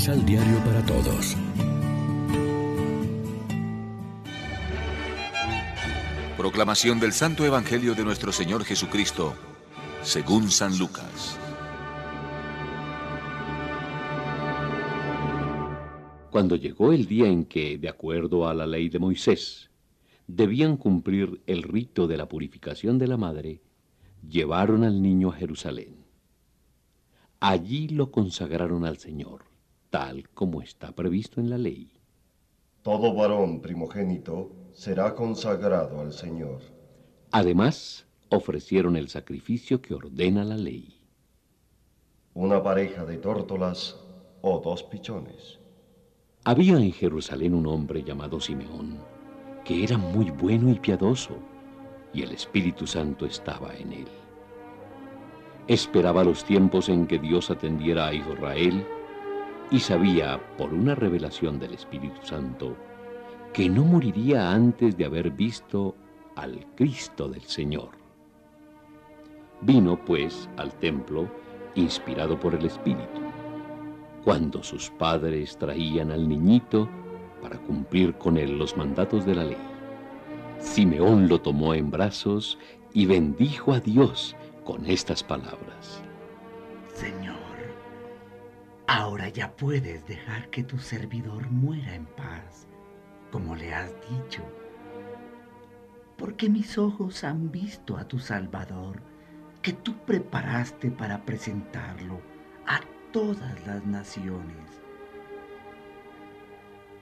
Misal Diario para Todos. Proclamación del Santo Evangelio de nuestro Señor Jesucristo, según San Lucas. Cuando llegó el día en que, de acuerdo a la ley de Moisés, debían cumplir el rito de la purificación de la madre, llevaron al niño a Jerusalén. Allí lo consagraron al Señor, tal como está previsto en la ley. Todo varón primogénito será consagrado al Señor. Además, ofrecieron el sacrificio que ordena la ley. Una pareja de tórtolas o dos pichones. Había en Jerusalén un hombre llamado Simeón, que era muy bueno y piadoso, y el Espíritu Santo estaba en él. Esperaba los tiempos en que Dios atendiera a Israel y sabía, por una revelación del Espíritu Santo, que no moriría antes de haber visto al Cristo del Señor. Vino, pues, al templo, inspirado por el Espíritu, cuando sus padres traían al niñito para cumplir con él los mandatos de la ley. Simeón lo tomó en brazos y bendijo a Dios con estas palabras. Señor, ahora ya puedes dejar que tu servidor muera en paz como le has dicho, porque mis ojos han visto a tu Salvador, que tú preparaste para presentarlo a todas las naciones.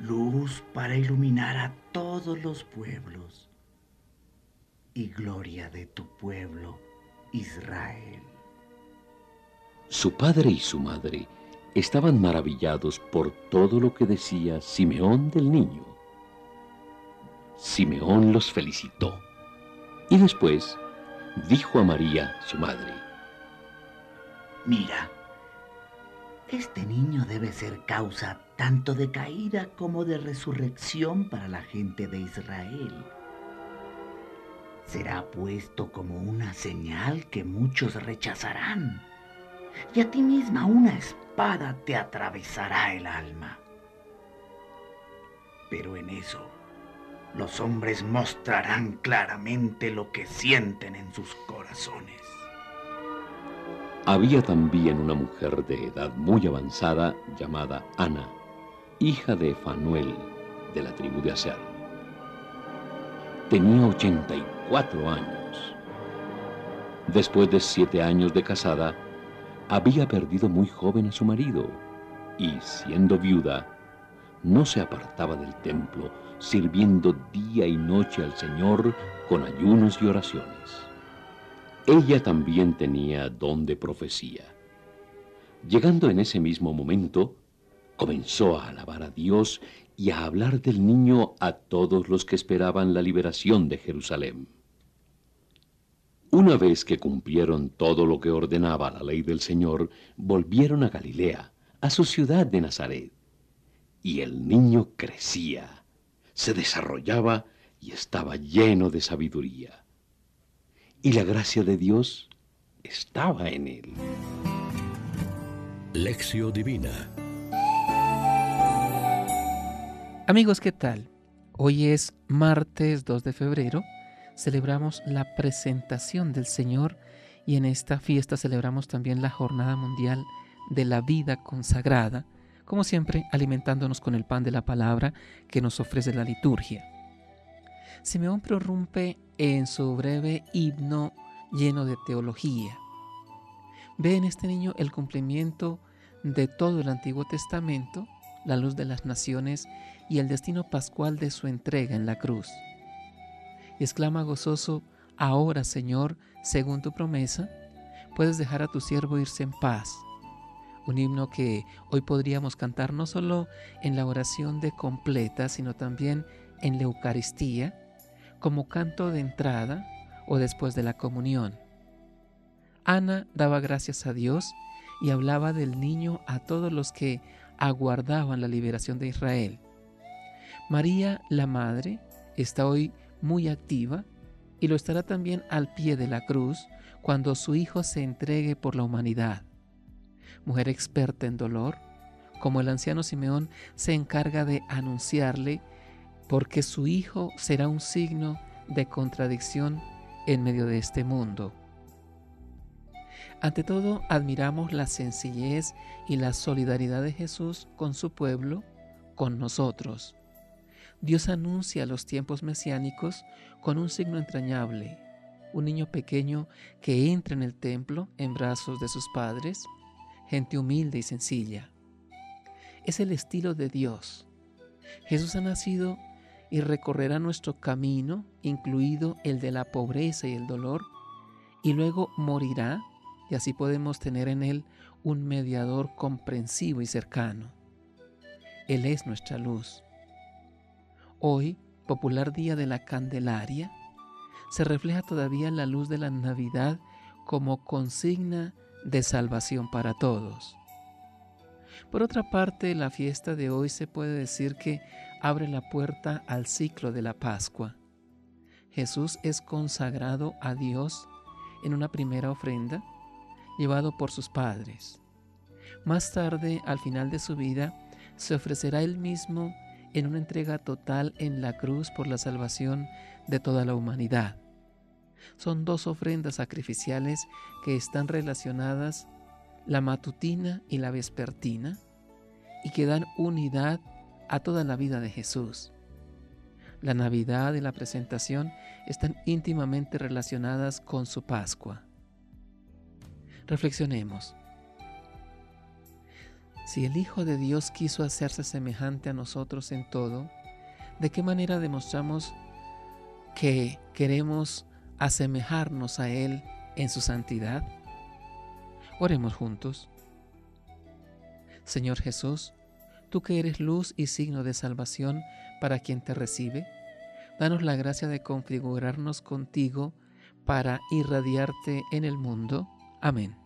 Luz para iluminar a todos los pueblos y gloria de tu pueblo, Israel. Su padre y su madre estaban maravillados por todo lo que decía Simeón del niño. Simeón los felicitó y después dijo a María, su madre, Mira, este niño debe ser causa tanto de caída como de resurrección para la gente de Israel. Será puesto como una señal que muchos rechazarán, y a ti misma una espada te atravesará el alma. Pero en eso los hombres mostrarán claramente lo que sienten en sus corazones. Había también una mujer de edad muy avanzada llamada Ana, hija de Fanuel, de la tribu de Aser. Tenía 84 años. Después de siete años de casada, había perdido muy joven a su marido y, siendo viuda, no se apartaba del templo, sirviendo día y noche al Señor con ayunos y oraciones. Ella también tenía don de profecía. Llegando en ese mismo momento, comenzó a alabar a Dios y a hablar del niño a todos los que esperaban la liberación de Jerusalén. Una vez que cumplieron todo lo que ordenaba la ley del Señor, volvieron a Galilea, a su ciudad de Nazaret. Y el niño crecía se desarrollaba y estaba lleno de sabiduría. Y la gracia de Dios estaba en él. Lección Divina Amigos, ¿qué tal? Hoy es martes 2 de febrero. Celebramos la presentación del Señor y en esta fiesta celebramos también la Jornada Mundial de la Vida Consagrada como siempre alimentándonos con el pan de la palabra que nos ofrece la liturgia. Simeón prorrumpe en su breve himno lleno de teología. Ve en este niño el cumplimiento de todo el Antiguo Testamento, la luz de las naciones y el destino pascual de su entrega en la cruz. Y exclama gozoso, ahora Señor, según tu promesa, puedes dejar a tu siervo irse en paz un himno que hoy podríamos cantar no solo en la oración de completa, sino también en la Eucaristía, como canto de entrada o después de la comunión. Ana daba gracias a Dios y hablaba del niño a todos los que aguardaban la liberación de Israel. María, la Madre, está hoy muy activa y lo estará también al pie de la cruz cuando su Hijo se entregue por la humanidad mujer experta en dolor, como el anciano Simeón se encarga de anunciarle, porque su hijo será un signo de contradicción en medio de este mundo. Ante todo, admiramos la sencillez y la solidaridad de Jesús con su pueblo, con nosotros. Dios anuncia los tiempos mesiánicos con un signo entrañable, un niño pequeño que entra en el templo en brazos de sus padres, gente humilde y sencilla. Es el estilo de Dios. Jesús ha nacido y recorrerá nuestro camino, incluido el de la pobreza y el dolor, y luego morirá, y así podemos tener en Él un mediador comprensivo y cercano. Él es nuestra luz. Hoy, popular día de la Candelaria, se refleja todavía la luz de la Navidad como consigna de salvación para todos. Por otra parte, la fiesta de hoy se puede decir que abre la puerta al ciclo de la Pascua. Jesús es consagrado a Dios en una primera ofrenda, llevado por sus padres. Más tarde, al final de su vida, se ofrecerá él mismo en una entrega total en la cruz por la salvación de toda la humanidad. Son dos ofrendas sacrificiales que están relacionadas, la matutina y la vespertina, y que dan unidad a toda la vida de Jesús. La Navidad y la presentación están íntimamente relacionadas con su Pascua. Reflexionemos. Si el Hijo de Dios quiso hacerse semejante a nosotros en todo, ¿de qué manera demostramos que queremos asemejarnos a Él en su santidad? Oremos juntos. Señor Jesús, tú que eres luz y signo de salvación para quien te recibe, danos la gracia de configurarnos contigo para irradiarte en el mundo. Amén.